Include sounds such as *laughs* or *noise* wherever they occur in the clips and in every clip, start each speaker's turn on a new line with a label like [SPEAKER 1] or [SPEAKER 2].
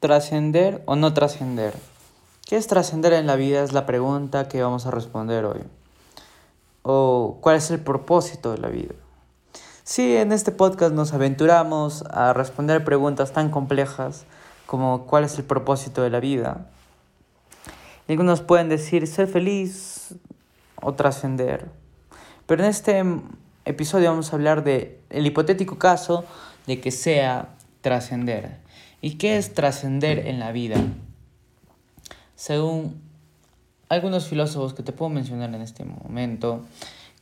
[SPEAKER 1] ¿Trascender o no trascender? ¿Qué es trascender en la vida? Es la pregunta que vamos a responder hoy. ¿O cuál es el propósito de la vida? Sí, en este podcast nos aventuramos a responder preguntas tan complejas como cuál es el propósito de la vida. algunos pueden decir ser feliz o trascender. Pero en este episodio vamos a hablar del el hipotético caso de que sea trascender. ¿Y qué es trascender en la vida? Según algunos filósofos que te puedo mencionar en este momento,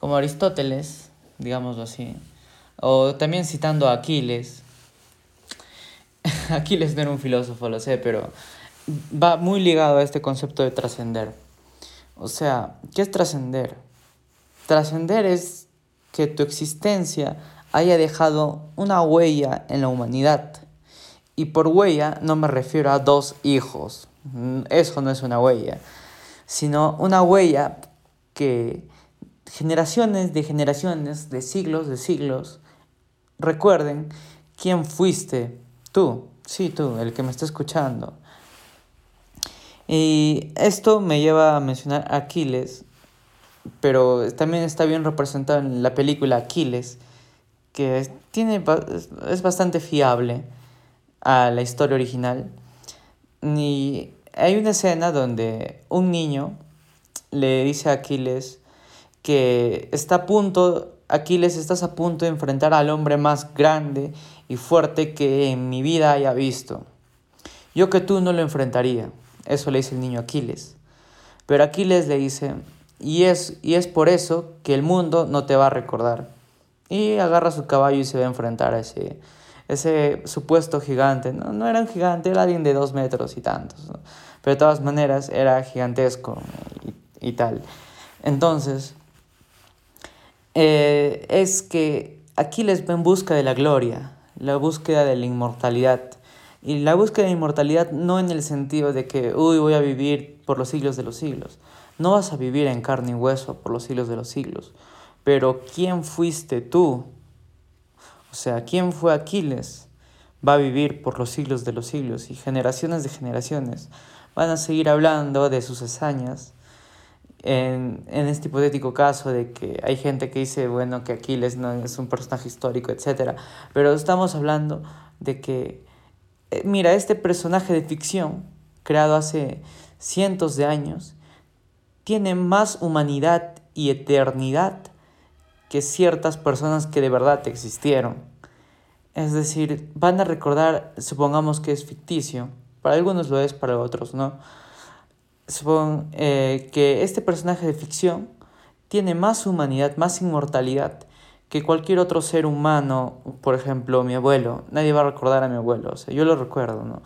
[SPEAKER 1] como Aristóteles, digámoslo así, o también citando a Aquiles. *laughs* Aquiles no era un filósofo, lo sé, pero va muy ligado a este concepto de trascender. O sea, ¿qué es trascender? Trascender es que tu existencia haya dejado una huella en la humanidad y por huella no me refiero a dos hijos, eso no es una huella, sino una huella que generaciones de generaciones, de siglos de siglos, recuerden quién fuiste tú, sí tú, el que me está escuchando. Y esto me lleva a mencionar a Aquiles, pero también está bien representado en la película Aquiles, que tiene, es bastante fiable a la historia original. Y hay una escena donde un niño le dice a Aquiles que está a punto, Aquiles, estás a punto de enfrentar al hombre más grande y fuerte que en mi vida haya visto. Yo que tú no lo enfrentaría. Eso le dice el niño Aquiles. Pero Aquiles le dice, y es, y es por eso que el mundo no te va a recordar. Y agarra su caballo y se va a enfrentar a ese, ese supuesto gigante. No, no era un gigante, era alguien de dos metros y tantos. Pero de todas maneras era gigantesco y, tal. Entonces, eh, es que Aquiles va en busca de la gloria, la búsqueda de la inmortalidad. Y la búsqueda de inmortalidad no en el sentido de que, uy, voy a vivir por los siglos de los siglos. No vas a vivir en carne y hueso por los siglos de los siglos. Pero ¿quién fuiste tú? O sea, ¿quién fue Aquiles? Va a vivir por los siglos de los siglos y generaciones de generaciones van a seguir hablando de sus hazañas. En, en este hipotético caso de que hay gente que dice, bueno, que Aquiles no es un personaje histórico, etc. Pero estamos hablando de que, eh, mira, este personaje de ficción, creado hace cientos de años, tiene más humanidad y eternidad que ciertas personas que de verdad existieron. Es decir, van a recordar, supongamos que es ficticio, para algunos lo es, para otros no. Supon eh, que este personaje de ficción tiene más humanidad, más inmortalidad que cualquier otro ser humano, por ejemplo, mi abuelo. Nadie va a recordar a mi abuelo, o sea, yo lo recuerdo, ¿no?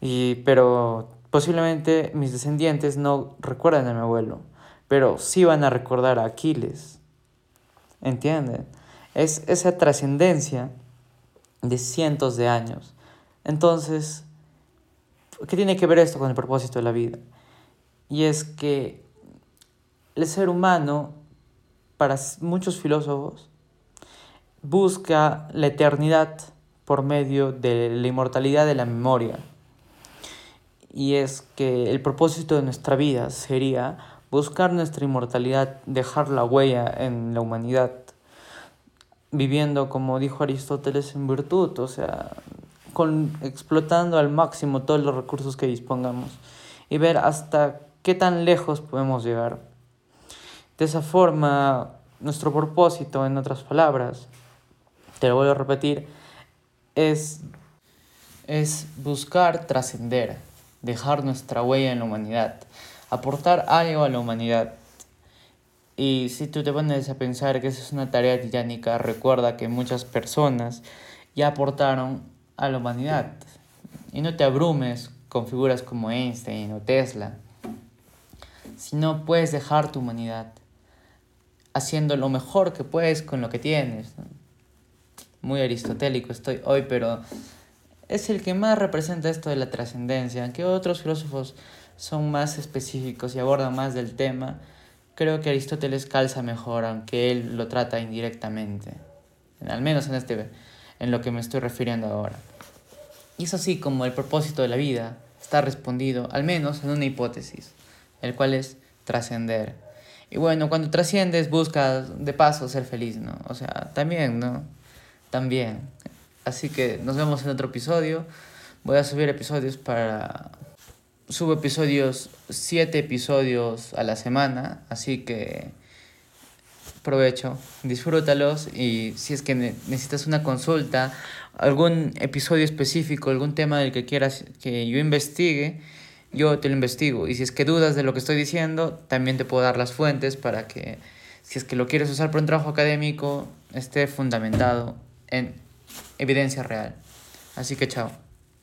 [SPEAKER 1] Y, pero posiblemente mis descendientes no recuerden a mi abuelo, pero sí van a recordar a Aquiles, ¿Entienden? Es esa trascendencia de cientos de años. Entonces, ¿qué tiene que ver esto con el propósito de la vida? Y es que el ser humano, para muchos filósofos, busca la eternidad por medio de la inmortalidad de la memoria. Y es que el propósito de nuestra vida sería buscar nuestra inmortalidad, dejar la huella en la humanidad, viviendo, como dijo Aristóteles, en virtud, o sea, con, explotando al máximo todos los recursos que dispongamos y ver hasta qué tan lejos podemos llegar. De esa forma, nuestro propósito, en otras palabras, te lo vuelvo a repetir, es, es buscar trascender, dejar nuestra huella en la humanidad aportar algo a la humanidad. Y si tú te pones a pensar que esa es una tarea titánica, recuerda que muchas personas ya aportaron a la humanidad. Y no te abrumes con figuras como Einstein o Tesla, sino puedes dejar tu humanidad haciendo lo mejor que puedes con lo que tienes. Muy aristotélico estoy hoy, pero es el que más representa esto de la trascendencia, aunque otros filósofos son más específicos y abordan más del tema, creo que Aristóteles calza mejor, aunque él lo trata indirectamente, al menos en, este, en lo que me estoy refiriendo ahora. Y es así como el propósito de la vida está respondido, al menos en una hipótesis, el cual es trascender. Y bueno, cuando trasciendes buscas de paso ser feliz, ¿no? O sea, también, ¿no? También. Así que nos vemos en otro episodio. Voy a subir episodios para... Subo episodios, siete episodios a la semana, así que provecho, disfrútalos y si es que necesitas una consulta, algún episodio específico, algún tema del que quieras que yo investigue, yo te lo investigo. Y si es que dudas de lo que estoy diciendo, también te puedo dar las fuentes para que, si es que lo quieres usar para un trabajo académico, esté fundamentado en evidencia real. Así que chao.